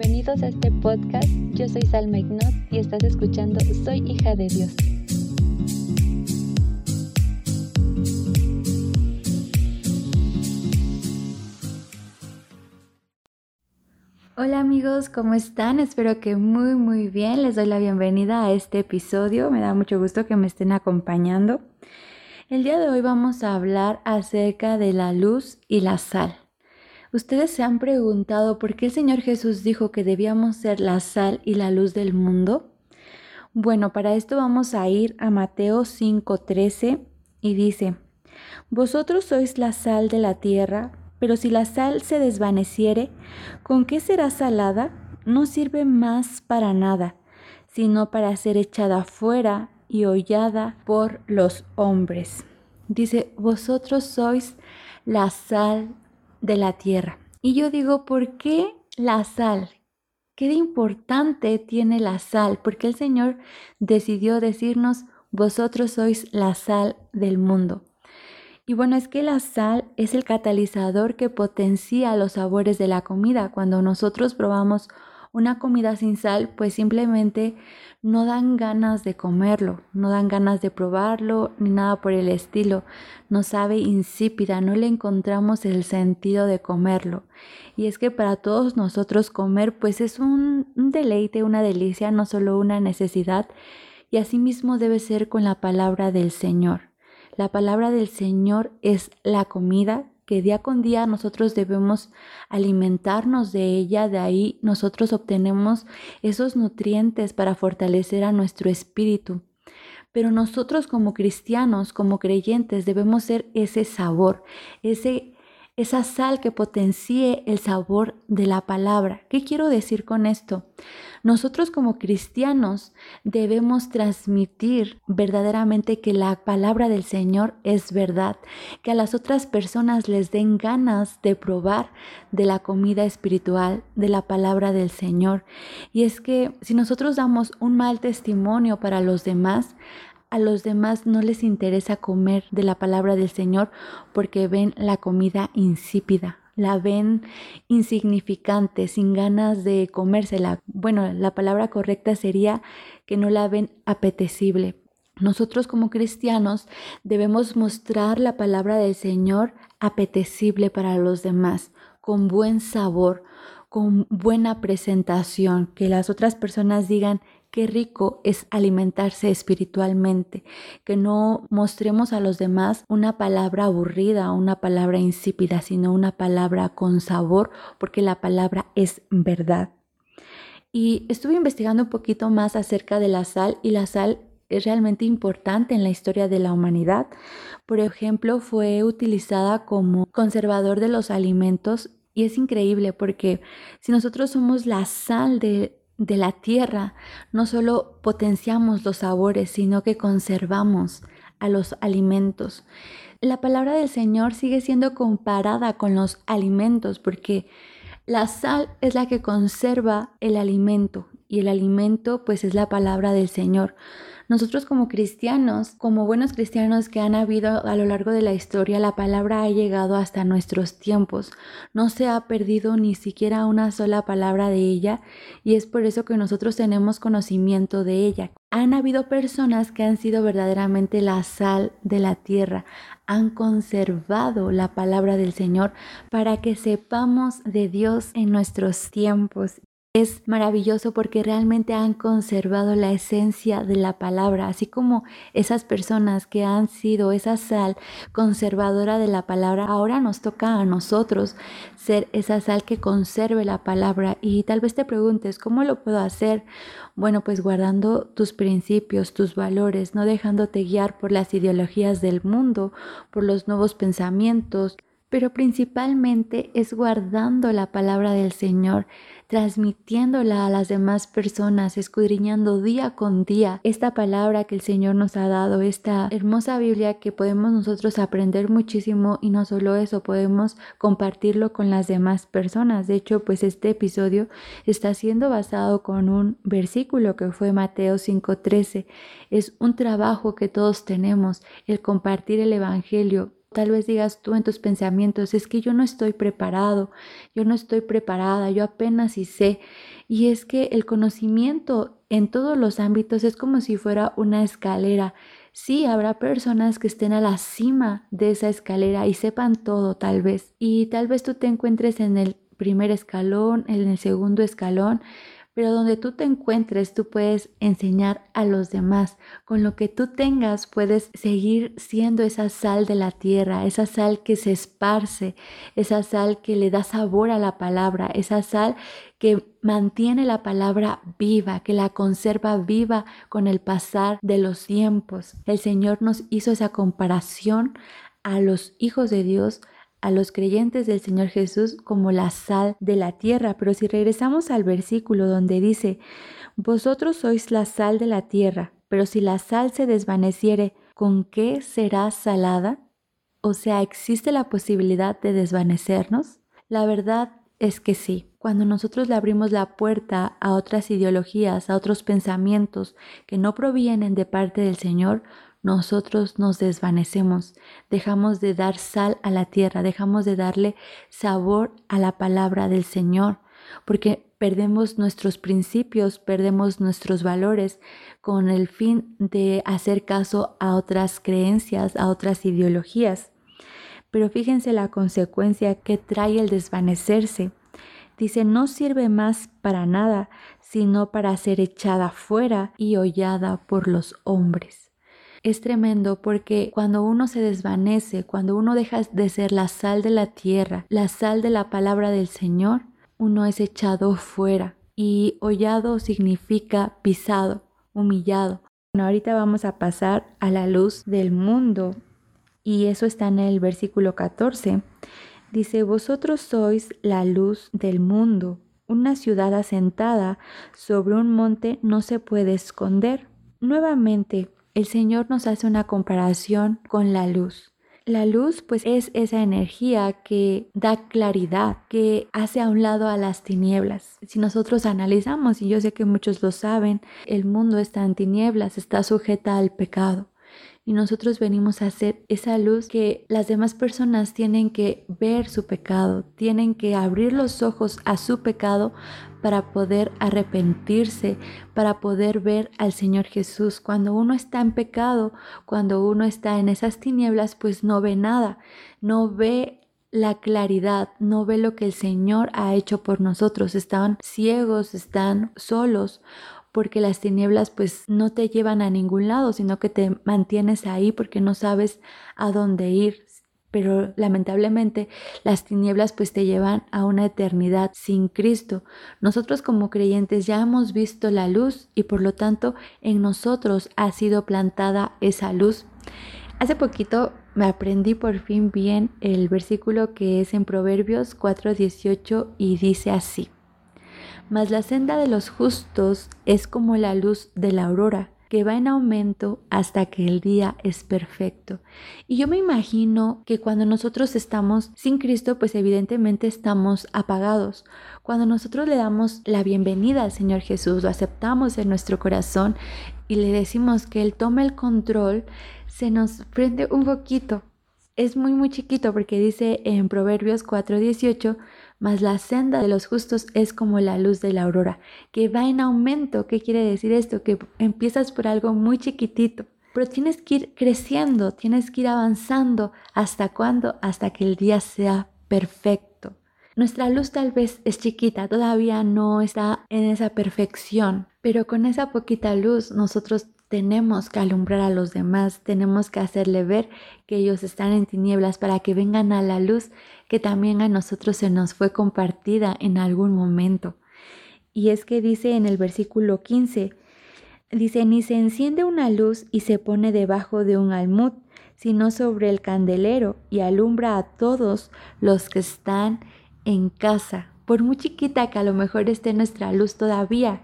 Bienvenidos a este podcast. Yo soy Salma Ignot y estás escuchando Soy hija de Dios. Hola amigos, ¿cómo están? Espero que muy muy bien. Les doy la bienvenida a este episodio. Me da mucho gusto que me estén acompañando. El día de hoy vamos a hablar acerca de la luz y la sal. ¿Ustedes se han preguntado por qué el Señor Jesús dijo que debíamos ser la sal y la luz del mundo? Bueno, para esto vamos a ir a Mateo 5:13 y dice, Vosotros sois la sal de la tierra, pero si la sal se desvaneciere, ¿con qué será salada? No sirve más para nada, sino para ser echada fuera y hollada por los hombres. Dice, vosotros sois la sal de la tierra. Y yo digo, ¿por qué la sal? ¿Qué de importante tiene la sal? Porque el Señor decidió decirnos, vosotros sois la sal del mundo. Y bueno, es que la sal es el catalizador que potencia los sabores de la comida. Cuando nosotros probamos una comida sin sal, pues simplemente no dan ganas de comerlo, no dan ganas de probarlo, ni nada por el estilo. No sabe insípida, no le encontramos el sentido de comerlo. Y es que para todos nosotros comer, pues es un, deleite, una delicia, no solo una necesidad. Y asimismo debe ser con la palabra del Señor. La palabra del Señor es la comida que día con día nosotros debemos alimentarnos de ella, de ahí nosotros obtenemos esos nutrientes para fortalecer a nuestro espíritu. Pero nosotros como cristianos, como creyentes, debemos ser ese sabor, ese esa sal que potencie el sabor de la palabra. ¿Qué quiero decir con esto? Nosotros como cristianos debemos transmitir verdaderamente que la palabra del Señor es verdad, que a las otras personas les den ganas de probar de la comida espiritual, de la palabra del Señor. Y es que si nosotros damos un mal testimonio para los demás, a los demás no les interesa comer de la palabra del Señor porque ven la comida insípida, la ven insignificante, sin ganas de comérsela. Bueno, la palabra correcta sería que no la ven apetecible. Nosotros como cristianos debemos mostrar la palabra del Señor apetecible para los demás, con buen sabor, con buena presentación, que las otras personas digan, qué rico es alimentarse espiritualmente, que no mostremos a los demás una palabra aburrida, una palabra insípida, sino una palabra con sabor, porque la palabra es verdad. Y estuve investigando un poquito más acerca de la sal y la sal es realmente importante en la historia de la humanidad. Por ejemplo, fue utilizada como conservador de los alimentos y es increíble porque si nosotros somos la sal de, de la tierra, no solo potenciamos los sabores, sino que conservamos a los alimentos. La palabra del Señor sigue siendo comparada con los alimentos porque la sal es la que conserva el alimento y el alimento pues es la palabra del Señor. Nosotros como cristianos, como buenos cristianos que han habido a lo largo de la historia, la palabra ha llegado hasta nuestros tiempos. No se ha perdido ni siquiera una sola palabra de ella y es por eso que nosotros tenemos conocimiento de ella. Han habido personas que han sido verdaderamente la sal de la tierra, han conservado la palabra del Señor para que sepamos de Dios en nuestros tiempos es maravilloso porque realmente han conservado la esencia de la palabra, así como esas personas que han sido esa sal conservadora de la palabra, ahora nos toca a nosotros ser esa sal que conserve la palabra. Y tal vez te preguntes, ¿cómo lo puedo hacer? Bueno, pues guardando tus principios, tus valores, no dejándote guiar por las ideologías del mundo, por los nuevos pensamientos, pero principalmente es guardando la palabra del Señor, transmitiéndola a las demás personas, escudriñando día con día esta palabra que el Señor nos ha dado, esta hermosa Biblia que podemos nosotros aprender muchísimo y no solo eso, podemos compartirlo con las demás personas. De hecho, pues este episodio está siendo basado con un versículo que fue Mateo 5:13. Es un trabajo que todos tenemos, el compartir el Evangelio Tal vez digas tú en tus pensamientos, es que yo no estoy preparado, yo no estoy preparada, yo apenas y sé. Y es que el conocimiento en todos los ámbitos es como si fuera una escalera. Sí, habrá personas que estén a la cima de esa escalera y sepan todo tal vez. Y tal vez tú te encuentres en el primer escalón, en el segundo escalón, pero donde tú te encuentres, tú puedes enseñar a los demás. Con lo que tú tengas, puedes seguir siendo esa sal de la tierra, esa sal que se esparce, esa sal que le da sabor a la palabra, esa sal que mantiene la palabra viva, que la conserva viva con el pasar de los tiempos. El Señor nos hizo esa comparación a los hijos de Dios a los creyentes del Señor Jesús como la sal de la tierra. Pero si regresamos al versículo donde dice, vosotros sois la sal de la tierra, pero si la sal se desvaneciere, ¿con qué será salada? O sea, ¿existe la posibilidad de desvanecernos? La verdad es que sí. Cuando nosotros le abrimos la puerta a otras ideologías, a otros pensamientos que no provienen de parte del Señor, nosotros nos desvanecemos, dejamos de dar sal a la tierra, dejamos de darle sabor a la palabra del Señor, porque perdemos nuestros principios, perdemos nuestros valores con el fin de hacer caso a otras creencias, a otras ideologías. Pero fíjense la consecuencia que trae el desvanecerse. Dice, no sirve más para nada, sino para ser echada fuera y hollada por los hombres es tremendo porque cuando uno se desvanece, cuando uno deja de ser la sal de la tierra, la sal de la palabra del Señor, uno es echado fuera. Y hollado significa pisado, humillado. Bueno, ahorita vamos a pasar a la luz del mundo. Y eso está en el versículo 14. Dice, vosotros sois la luz del mundo. Una ciudad asentada sobre un monte no se puede esconder. Nuevamente, el Señor nos hace una comparación con la luz. La luz pues es esa energía que da claridad, que hace a un lado a las tinieblas. Si nosotros analizamos, y yo sé que muchos lo saben, el mundo está en tinieblas, está sujeta al pecado y nosotros venimos a hacer esa luz que las demás personas tienen que ver su pecado, tienen que abrir los ojos a su pecado para poder arrepentirse, para poder ver al Señor Jesús. Cuando uno está en pecado, cuando uno está en esas tinieblas, pues no ve nada, no ve la claridad, no ve lo que el Señor ha hecho por nosotros. Están ciegos, están solos porque las tinieblas pues no te llevan a ningún lado, sino que te mantienes ahí porque no sabes a dónde ir. Pero lamentablemente las tinieblas pues te llevan a una eternidad sin Cristo. Nosotros como creyentes ya hemos visto la luz y por lo tanto en nosotros ha sido plantada esa luz. Hace poquito me aprendí por fin bien el versículo que es en Proverbios 4:18 y dice así. Mas la senda de los justos es como la luz de la aurora, que va en aumento hasta que el día es perfecto. Y yo me imagino que cuando nosotros estamos sin Cristo, pues evidentemente estamos apagados. Cuando nosotros le damos la bienvenida al Señor Jesús, lo aceptamos en nuestro corazón y le decimos que Él tome el control, se nos prende un poquito. Es muy, muy chiquito porque dice en Proverbios 4:18, mas la senda de los justos es como la luz de la aurora, que va en aumento. ¿Qué quiere decir esto? Que empiezas por algo muy chiquitito, pero tienes que ir creciendo, tienes que ir avanzando. ¿Hasta cuándo? Hasta que el día sea perfecto. Nuestra luz tal vez es chiquita, todavía no está en esa perfección, pero con esa poquita luz nosotros tenemos que alumbrar a los demás, tenemos que hacerle ver que ellos están en tinieblas para que vengan a la luz que también a nosotros se nos fue compartida en algún momento. Y es que dice en el versículo 15, dice, ni se enciende una luz y se pone debajo de un almud, sino sobre el candelero y alumbra a todos los que están en casa. Por muy chiquita que a lo mejor esté nuestra luz todavía,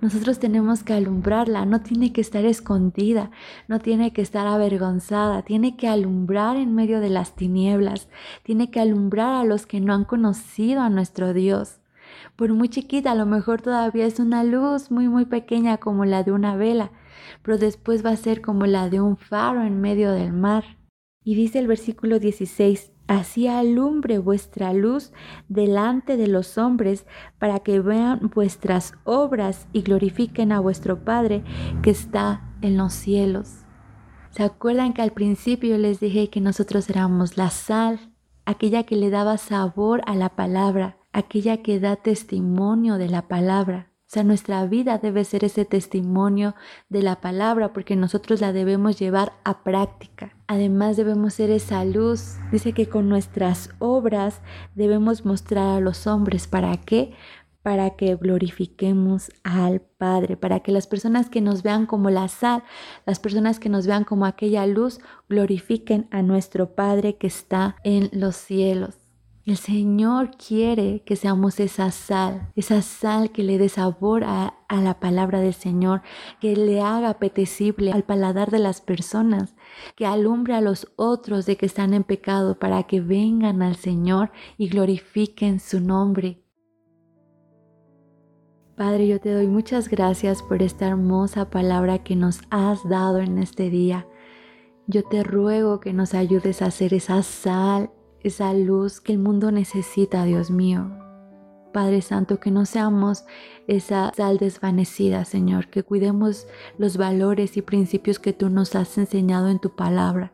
nosotros tenemos que alumbrarla, no tiene que estar escondida, no tiene que estar avergonzada, tiene que alumbrar en medio de las tinieblas, tiene que alumbrar a los que no han conocido a nuestro Dios. Por muy chiquita, a lo mejor todavía es una luz muy muy pequeña como la de una vela, pero después va a ser como la de un faro en medio del mar. Y dice el versículo 16, así alumbre vuestra luz delante de los hombres para que vean vuestras obras y glorifiquen a vuestro Padre que está en los cielos. ¿Se acuerdan que al principio les dije que nosotros éramos la sal, aquella que le daba sabor a la palabra, aquella que da testimonio de la palabra? O sea, nuestra vida debe ser ese testimonio de la palabra porque nosotros la debemos llevar a práctica. Además debemos ser esa luz. Dice que con nuestras obras debemos mostrar a los hombres para qué? Para que glorifiquemos al Padre, para que las personas que nos vean como la sal, las personas que nos vean como aquella luz, glorifiquen a nuestro Padre que está en los cielos. El Señor quiere que seamos esa sal, esa sal que le dé sabor a, la palabra del Señor, que le haga apetecible al paladar de las personas, que alumbre a los otros de que están en pecado para que vengan al Señor y glorifiquen su nombre. Padre, yo te doy muchas gracias por esta hermosa palabra que nos has dado en este día. Yo te ruego que nos ayudes a ser esa sal esa luz que el mundo necesita, Dios mío. Padre Santo, que no seamos esa sal desvanecida, Señor, que cuidemos los valores y principios que tú nos has enseñado en tu palabra.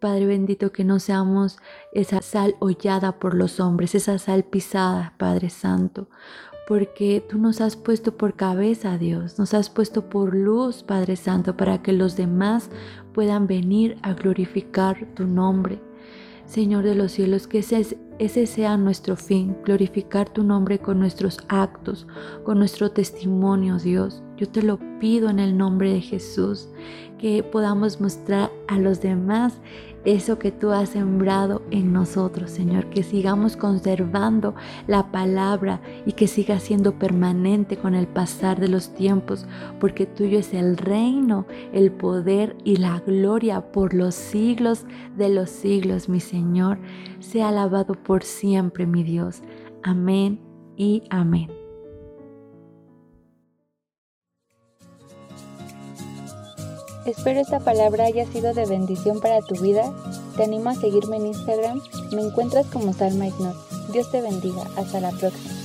Padre bendito, que no seamos esa sal hollada por los hombres, esa sal pisada, Padre Santo, porque tú nos has puesto por cabeza, Dios, nos has puesto por luz, Padre Santo, para que los demás puedan venir a glorificar tu nombre. Señor de los cielos, que ese, sea nuestro fin, glorificar tu nombre con nuestros actos, con nuestro testimonio, Dios. Yo te lo pido en el nombre de Jesús, que podamos mostrar a los demás eso que tú has sembrado en nosotros, Señor, que sigamos conservando la palabra y que siga siendo permanente con el pasar de los tiempos, porque tuyo es el reino, el poder y la gloria por los siglos de los siglos, mi Señor. Sea alabado por siempre, mi Dios. Amén y amén. Espero esta palabra haya sido de bendición para tu vida. Te animo a seguirme en Instagram. Me encuentras como Salma Ignot. Dios te bendiga. Hasta la próxima.